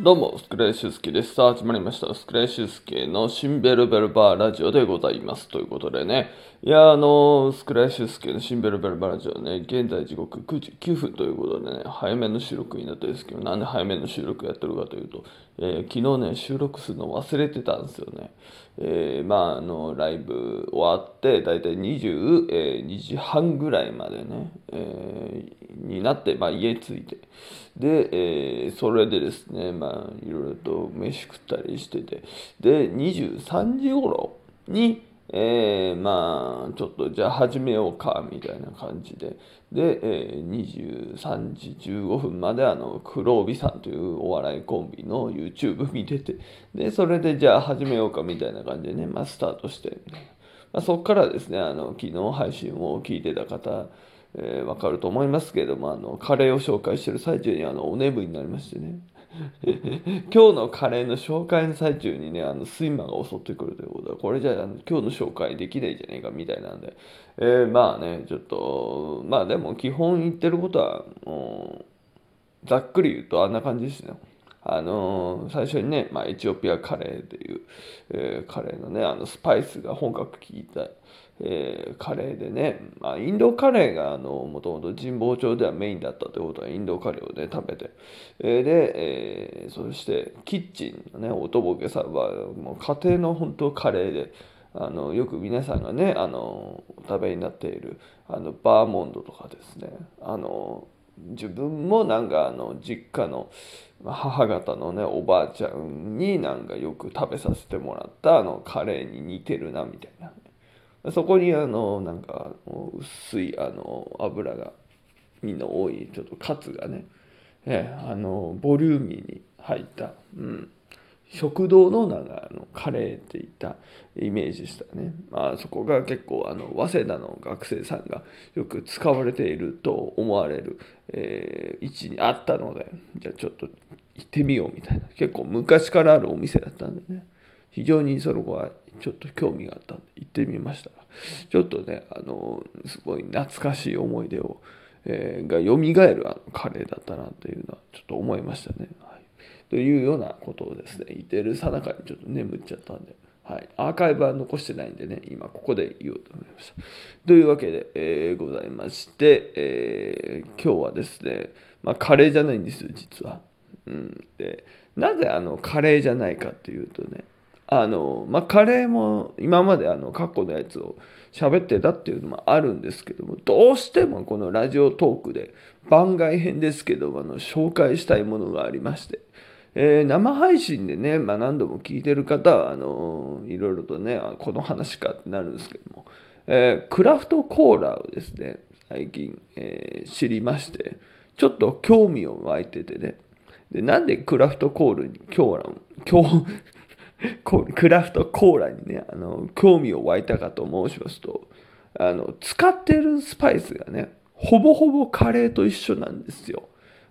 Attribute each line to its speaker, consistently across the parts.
Speaker 1: どうも、スクレイシュスケです。さあ、始まりました。スクレイシュスケのシンベルベルバーラジオでございます。ということでね、いや、あの、スクレイシュスケのシンベルベルバーラジオね、現在時刻9時9分ということでね、早めの収録になったんですけど、なんで早めの収録やってるかというと、えー、昨日ね、収録するの忘れてたんですよね。えー、まあ、あの、ライブ終わって、だいたい22時半ぐらいまでね、えー、になって、まあ、家着いて、で、えー、それでですね、まあ、いろいろと飯食ったりしてて、で、23時頃に、えー、まあ、ちょっとじゃあ始めようか、みたいな感じで。で、えー、23時15分まであの、黒帯さんというお笑いコンビの YouTube 見てて、で、それでじゃあ始めようか、みたいな感じでね、まあ、スタートして、まあ、そこからですね、あの、昨日配信を聞いてた方、えー、わかると思いますけれども、あの、カレーを紹介してる最中にあの、お眠りになりましてね。今日のカレーの紹介の最中にね、あの睡魔が襲ってくるということは、これじゃあ今日の紹介できないじゃねえかみたいなんで、えー、まあね、ちょっと、まあでも基本言ってることは、もう、ざっくり言うとあんな感じですね。あの、最初にね、まあ、エチオピアカレーという、えー、カレーのね、あのスパイスが本格効いた、えー、カレーでね、まあ、インドカレーがあのもともと神保町ではメインだったということはインドカレーをね食べて、えー、で、えー、そしてキッチンのねおとぼけさんはもう家庭の本当カレーであのよく皆さんがねあのお食べになっているあのバーモンドとかですねあの自分もなんかあの実家の母方のねおばあちゃんになんかよく食べさせてもらったあのカレーに似てるなみたいな。そこにあのなんか薄いあの油がみんな多いちょっとカツがね、えあのボリューミーに入った、うん、食堂のなんかあのカレーっていったイメージでしたね。まあそこが結構あの早稲田の学生さんがよく使われていると思われる、えー、位置にあったのでじゃあちょっと行ってみようみたいな。結構昔からあるお店だったんでね。非常にその子はちょっと興味があったんで行ってみました。ちょっとねあのすごい懐かしい思い出を、えー、が蘇るあのカレーだったなというのはちょっと思いましたね、というようなことをですね言ってるさなかにちょっと眠っちゃったんではい、アーカイブは残してないんでね、今ここで言おうと思いました。というわけで、えー、ございまして、えー、今日はですね、まあ、カレーじゃないんですよ、実は。うん、でなぜあのカレーじゃないかっていうとね、あの、まあ、カレーも今まであの過去のやつを喋ってたっていうのもあるんですけども、どうしてもこのラジオトークで番外編ですけど、あの、紹介したいものがありまして、えー、生配信でね、まあ、何度も聞いてる方は、あのいろいろとね、この話かってなるんですけども、えー、クラフトコーラをですね、最近、えー、知りまして、ちょっと興味を湧いててね、で、なんでクラフトコールに今日、今日、クラフトコーラにね、あの、興味を湧いたかと申しますと、あの、使ってるスパイスがね、ほぼほぼカレーと一緒なんですよ。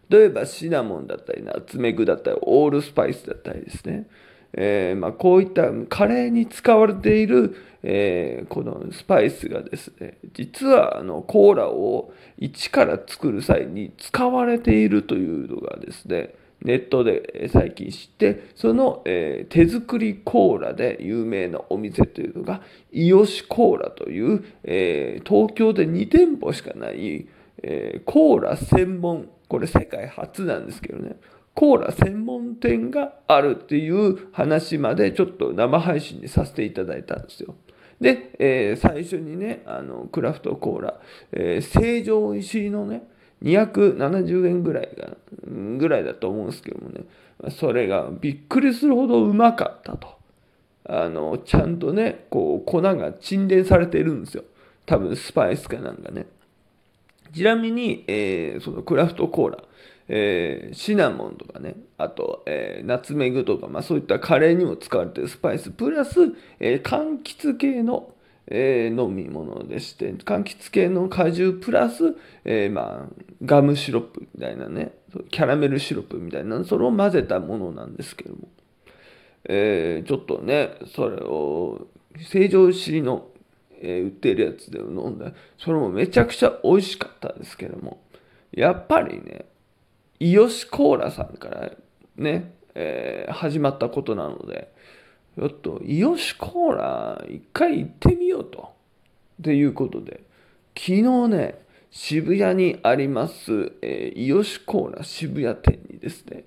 Speaker 1: 例えばシナモンだったり、ナツメグだったり、オールスパイスだったりですね。えー、まあ、こういったカレーに使われている、えー、このスパイスがですね、実はあのコーラを一から作る際に使われているというのがですね、ネットで最近知ってその、えー、手作りコーラで有名なお店というのがイオシコーラという、え、東京で2店舗しかない、え、コーラ専門これ世界初なんですけどねコーラ専門店があるっていう話までちょっと生配信にさせていただいたんですよ。で、えー、最初にねあのクラフトコーラ、えー、成城石井のね270円ぐらいが、ぐらいだと思うんですけどもね、それがびっくりするほどうまかったと。あの、ちゃんとね、こう、粉が沈殿されているんですよ。多分スパイスかなんかね。ちなみに、えー、そのクラフトコーラ、えー、シナモンとかね、あと、えー、ナツメグとか、まあそういったカレーにも使われているスパイス、プラス、えー、柑橘系の、えー、飲み物でして柑橘系の果汁プラス、えー、まあ、ガムシロップみたいなねキャラメルシロップみたいなそれを混ぜたものなんですけども、えー、ちょっとねそれを成城石井の、え売ってるやつで飲んでそれもめちゃくちゃ美味しかったですけどもやっぱりねイオシコーラさんからねえー、始まったことなので、ちょっと、イオシコーラ、一回行ってみようと。ということで、昨日ね、渋谷にあります、えー、イオシコーラ渋谷店にですね、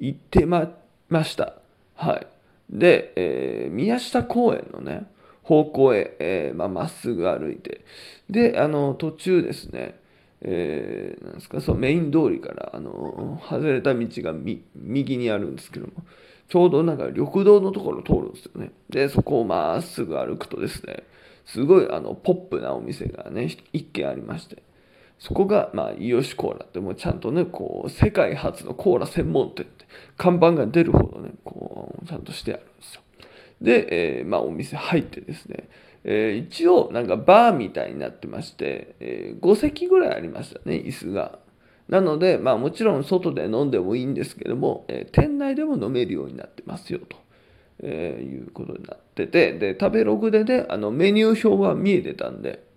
Speaker 1: 行ってまました。はい。で、えー、宮下公園のね、方向へ、えー、まあ、っすぐ歩いて、で、あの、途中ですね、えー、なんですか、そのメイン通りから、あの、外れた道が右にあるんですけども、ちょうどなんか緑道のところを通るんですよね。で、そこをまっすぐ歩くとですね、すごいあのポップなお店がね、一軒ありまして、そこが、まあ、イオシコーラって、もうちゃんとね、こう、世界初のコーラ専門店って、看板が出るほどね、こう、ちゃんとしてあるんですよ。で、えー、まあ、お店入ってですね、えー、一応、なんかバーみたいになってまして、えー、5席ぐらいありましたね、椅子が。なので、まあ、もちろん外で飲んでもいいんですけども、えー、店内でも飲めるようになってますよと、えー、いうことになってて、で、食べログでね、あのメニュー表は見えてたんで、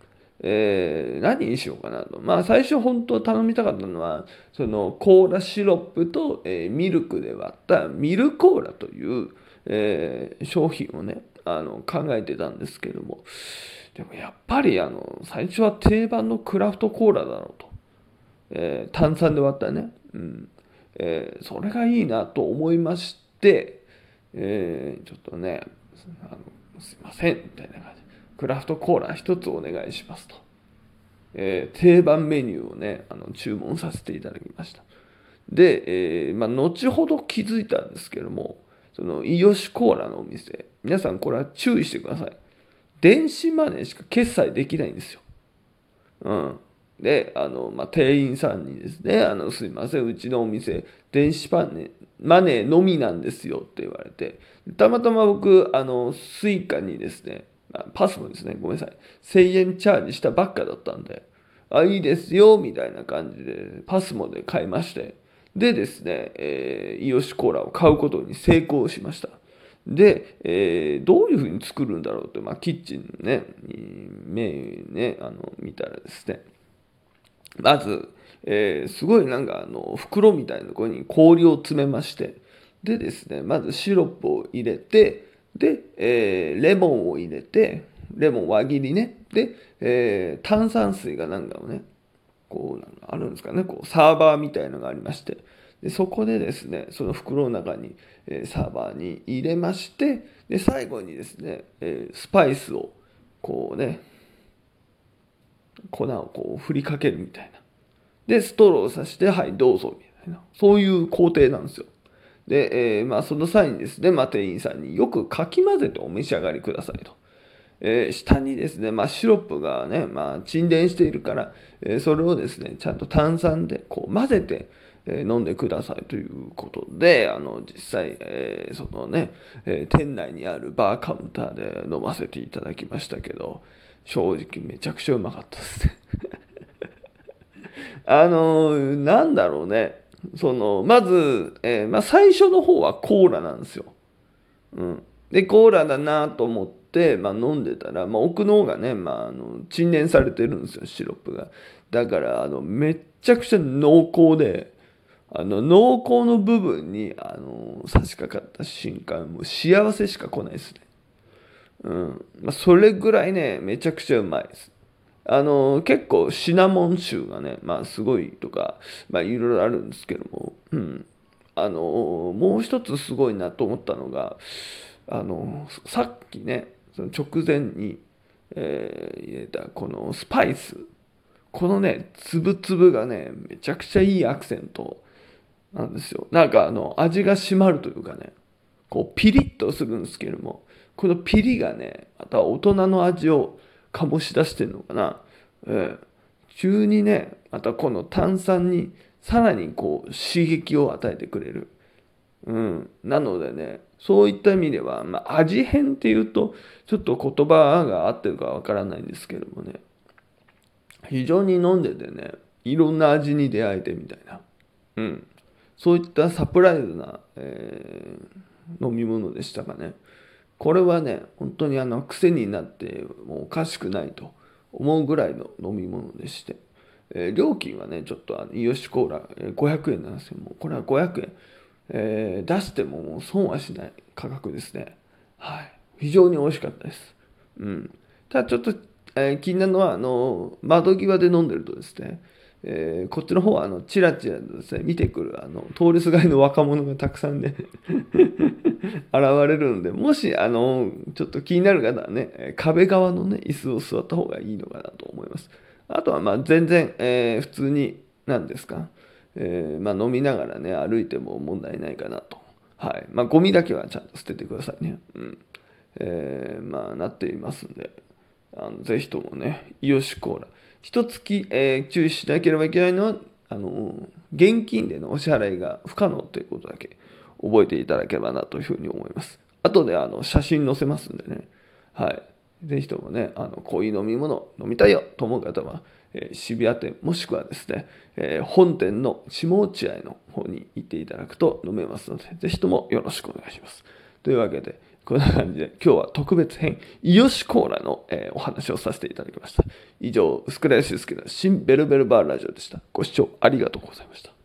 Speaker 1: えー、何にしようかなと。まあ最初本当頼みたかったのは、そのコーラシロップと、えー、ミルクで割ったミルコーラという、えー、商品をね、あの考えてたんですけども、でもやっぱりあの最初は定番のクラフトコーラだろうと。えー、炭酸で割ったね。うんえー、それがいいなと思いまして、えー、ちょっとね、あのすいません、みたいな感じクラフトコーラ一つお願いしますと。えー、定番メニューをね、あの注文させていただきました。で、えー、まあ、後ほど気づいたんですけども、その伊良コーラのお店、皆さんこれは注意してください。電子マネーしか決済できないんですよ。うん。で、あの、まあ、店員さんにですね、あの、すいません、うちのお店、電子マネー、マネーのみなんですよって言われて、たまたま僕、あの、 Suica にですね、パスもですね、ごめんなさい。1000円チャージしたばっかだったんで、あ、いいですよ、みたいな感じで、パスモで買いまして、でですね、えー、イオシコーラを買うことに成功しました。で、えー、どういうふうに作るんだろうって、まあ、キッチンね、目ね、あの、見たらですね、まず、えー、すごいなんかあの袋みたいなところに氷を詰めましてでですねまずシロップを入れてで、えー、レモンを入れて、レモン輪切りね。で、えー、炭酸水がなんかをね、こう、あるんですかね、こう、サーバーみたいのがありまして、でそこでですね、その袋の中に、えー、サーバーに入れまして、で、最後にですね、えー、スパイスを、こうね、粉をこう振りかけるみたいな。で、ストローをさして、はい、どうぞ、みたいな。そういう工程なんですよ。で、えー、まあ、その際にですね、まあ、店員さんによくかき混ぜてお召し上がりくださいと。えー、下にですね、まあ、シロップがね、まあ、沈殿しているから、えー、それをですね、ちゃんと炭酸でこう混ぜて、え飲んでくださいということで、あの、実際、えそのね、え店内にあるバーカウンターで飲ませていただきましたけど、正直めちゃくちゃうまかったですね あのなんだろうね。その、まず、えー、まあ、最初の方はコーラなんですよ。うん。で、コーラだなと思って、まあ、飲んでたら、まあ、奥の方がね、まあ、あの、沈殿されてるんですよ、シロップが。だから、あの、めっちゃくちゃ濃厚で、あの、濃厚の部分に、あの、差し掛かった瞬間、もう幸せしか来ないですね。うん。まあ、それぐらいね、めちゃくちゃうまいです。あの結構シナモン臭がねまあすごいとかまあいろいろあるんですけども、うん、あのもう一つすごいなと思ったのがあのさっきねその直前に、えー、入れたこのスパイス。このね粒々がねめちゃくちゃいいアクセントなんですよ。なんかあの味が締まるというかねこうピリッとするんですけどもこのピリがねまた大人の味を醸し出してるのかな、えー、急にねまたこの炭酸にさらにこう刺激を与えてくれる、うん、なのでねそういった意味では、まあ、味変っていうとちょっと言葉が合ってるかわからないんですけどもね。非常に飲んでてねいろんな味に出会えてみたいな、うん、そういったサプライズな、えー、飲み物でしたかね。これはね本当にあの癖になってもうおかしくないと思うぐらいの飲み物でして、えー、料金はねちょっとあのイオシコーラ、500円なんですよもこれは500円、えー、出してももう損はしない価格ですね。はい。非常に美味しかったです。うん。ただちょっと、えー、気になるのは、あの、窓際で飲んでるとですね、えー、こっちの方はあのチラチラとですね。見てくるあの通りすがりの若者がたくさんね 現れるのでもしあのちょっと気になる方はね壁側のね椅子を座った方がいいのかなと思います。あとはまあ全然、えー、普通に何ですか、えー、まあ、飲みながらね歩いても問題ないかなと。はい。まあゴミだけはちゃんと捨ててくださいね。うん。え、まあなっていますんであのぜひともねイオシコーラ。一つき、えー、注意しなければいけないのは、あの、現金でのお支払いが不可能ということだけ覚えていただければなというふうに思います。後であの写真載せますんでね。はい。ぜひともね、あの、こういう飲み物飲みたいよと思う方は、えー、渋谷店もしくはですね、えー、本店の下落合の方に行っていただくと飲めますので、ぜひともよろしくお願いします。というわけで、こんな感じで今日は特別編、イヨシコーラの、えー、お話をさせていただきました。以上、薄倉良介の新ベルベルバーラジオでした。ご視聴ありがとうございました。